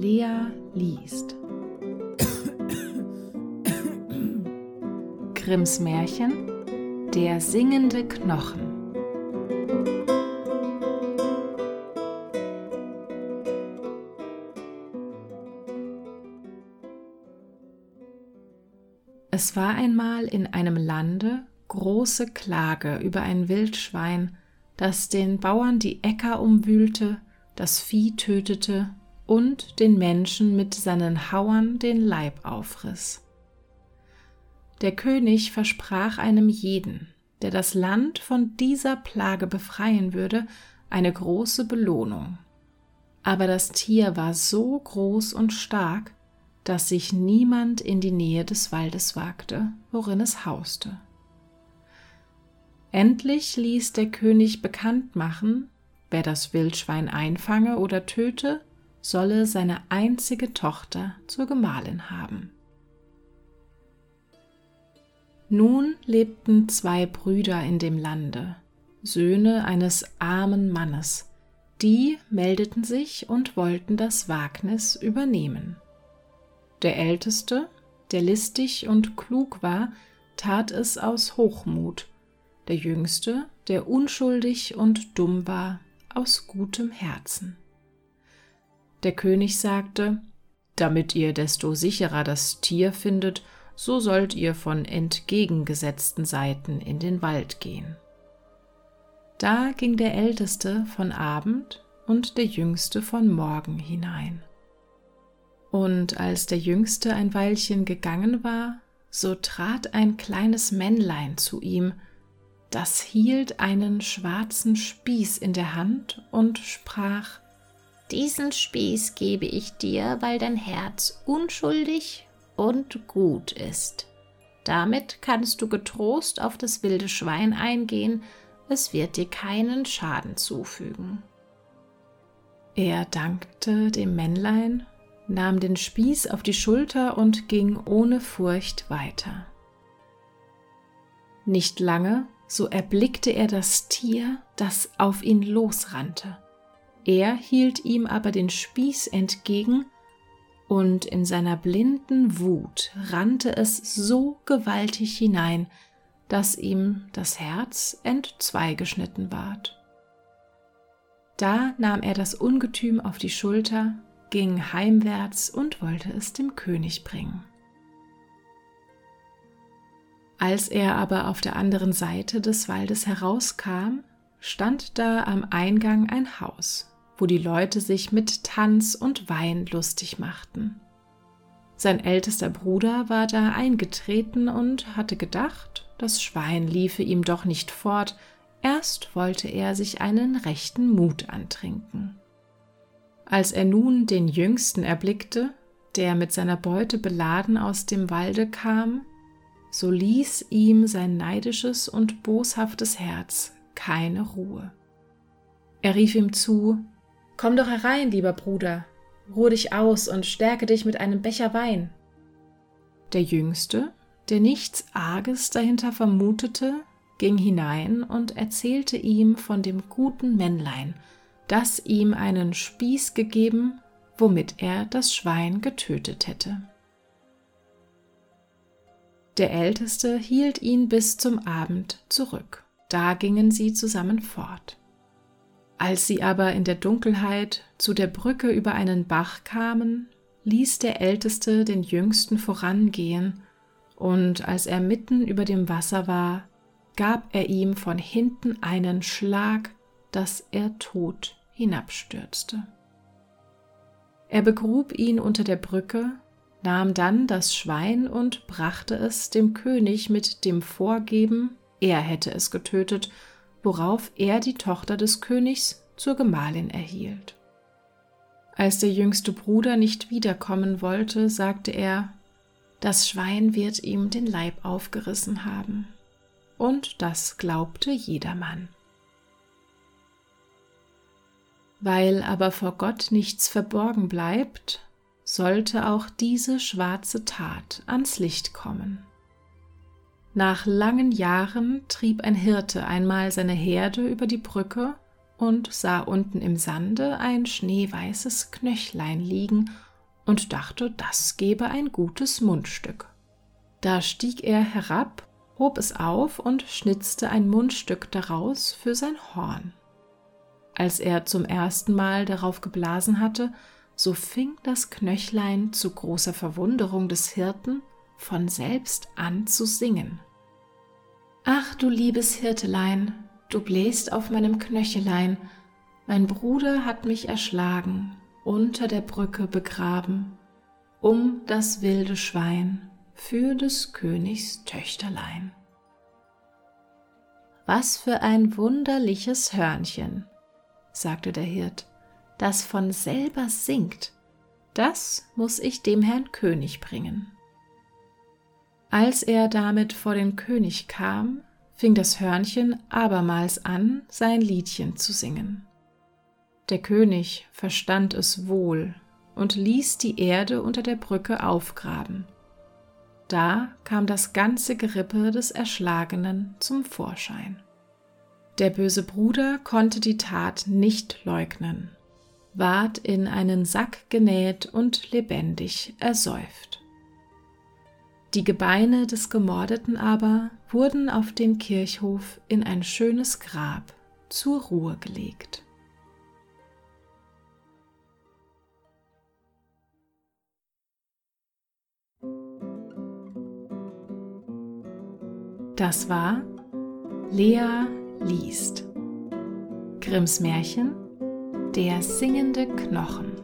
Lea liest. Grimms Märchen Der singende Knochen. Es war einmal in einem Lande große Klage über ein Wildschwein, das den Bauern die Äcker umwühlte, das Vieh tötete und den Menschen mit seinen Hauern den Leib aufriss. Der König versprach einem jeden, der das Land von dieser Plage befreien würde, eine große Belohnung. Aber das Tier war so groß und stark, dass sich niemand in die Nähe des Waldes wagte, worin es hauste. Endlich ließ der König bekannt machen, wer das Wildschwein einfange oder töte, solle seine einzige Tochter zur Gemahlin haben. Nun lebten zwei Brüder in dem Lande, Söhne eines armen Mannes, die meldeten sich und wollten das Wagnis übernehmen. Der Älteste, der listig und klug war, tat es aus Hochmut, der Jüngste, der unschuldig und dumm war, aus gutem Herzen. Der König sagte, damit ihr desto sicherer das Tier findet, so sollt ihr von entgegengesetzten Seiten in den Wald gehen. Da ging der Älteste von Abend und der Jüngste von Morgen hinein. Und als der Jüngste ein Weilchen gegangen war, so trat ein kleines Männlein zu ihm, das hielt einen schwarzen Spieß in der Hand und sprach diesen Spieß gebe ich dir, weil dein Herz unschuldig und gut ist. Damit kannst du getrost auf das wilde Schwein eingehen, es wird dir keinen Schaden zufügen. Er dankte dem Männlein, nahm den Spieß auf die Schulter und ging ohne Furcht weiter. Nicht lange, so erblickte er das Tier, das auf ihn losrannte. Er hielt ihm aber den Spieß entgegen, und in seiner blinden Wut rannte es so gewaltig hinein, dass ihm das Herz entzweigeschnitten ward. Da nahm er das Ungetüm auf die Schulter, ging heimwärts und wollte es dem König bringen. Als er aber auf der anderen Seite des Waldes herauskam, stand da am Eingang ein Haus wo die Leute sich mit Tanz und Wein lustig machten. Sein ältester Bruder war da eingetreten und hatte gedacht, das Schwein liefe ihm doch nicht fort, erst wollte er sich einen rechten Mut antrinken. Als er nun den Jüngsten erblickte, der mit seiner Beute beladen aus dem Walde kam, so ließ ihm sein neidisches und boshaftes Herz keine Ruhe. Er rief ihm zu Komm doch herein, lieber Bruder, ruhe dich aus und stärke dich mit einem Becher Wein. Der Jüngste, der nichts Arges dahinter vermutete, ging hinein und erzählte ihm von dem guten Männlein, das ihm einen Spieß gegeben, womit er das Schwein getötet hätte. Der Älteste hielt ihn bis zum Abend zurück. Da gingen sie zusammen fort. Als sie aber in der Dunkelheit zu der Brücke über einen Bach kamen, ließ der Älteste den Jüngsten vorangehen, und als er mitten über dem Wasser war, gab er ihm von hinten einen Schlag, dass er tot hinabstürzte. Er begrub ihn unter der Brücke, nahm dann das Schwein und brachte es dem König mit dem Vorgeben, er hätte es getötet, worauf er die Tochter des Königs zur Gemahlin erhielt. Als der jüngste Bruder nicht wiederkommen wollte, sagte er, das Schwein wird ihm den Leib aufgerissen haben. Und das glaubte jedermann. Weil aber vor Gott nichts verborgen bleibt, sollte auch diese schwarze Tat ans Licht kommen. Nach langen Jahren trieb ein Hirte einmal seine Herde über die Brücke und sah unten im Sande ein schneeweißes Knöchlein liegen und dachte, das gebe ein gutes Mundstück. Da stieg er herab, hob es auf und schnitzte ein Mundstück daraus für sein Horn. Als er zum ersten Mal darauf geblasen hatte, so fing das Knöchlein zu großer Verwunderung des Hirten von selbst an zu singen. Ach du liebes Hirtelein, du bläst auf meinem Knöchelein, mein Bruder hat mich erschlagen, unter der Brücke begraben, um das wilde Schwein für des Königs Töchterlein. Was für ein wunderliches Hörnchen, sagte der Hirt, das von selber singt, das muss ich dem Herrn König bringen. Als er damit vor den König kam, fing das Hörnchen abermals an, sein Liedchen zu singen. Der König verstand es wohl und ließ die Erde unter der Brücke aufgraben. Da kam das ganze Gerippe des Erschlagenen zum Vorschein. Der böse Bruder konnte die Tat nicht leugnen, ward in einen Sack genäht und lebendig ersäuft. Die Gebeine des Gemordeten aber wurden auf dem Kirchhof in ein schönes Grab zur Ruhe gelegt. Das war Lea liest. Grimms Märchen Der singende Knochen.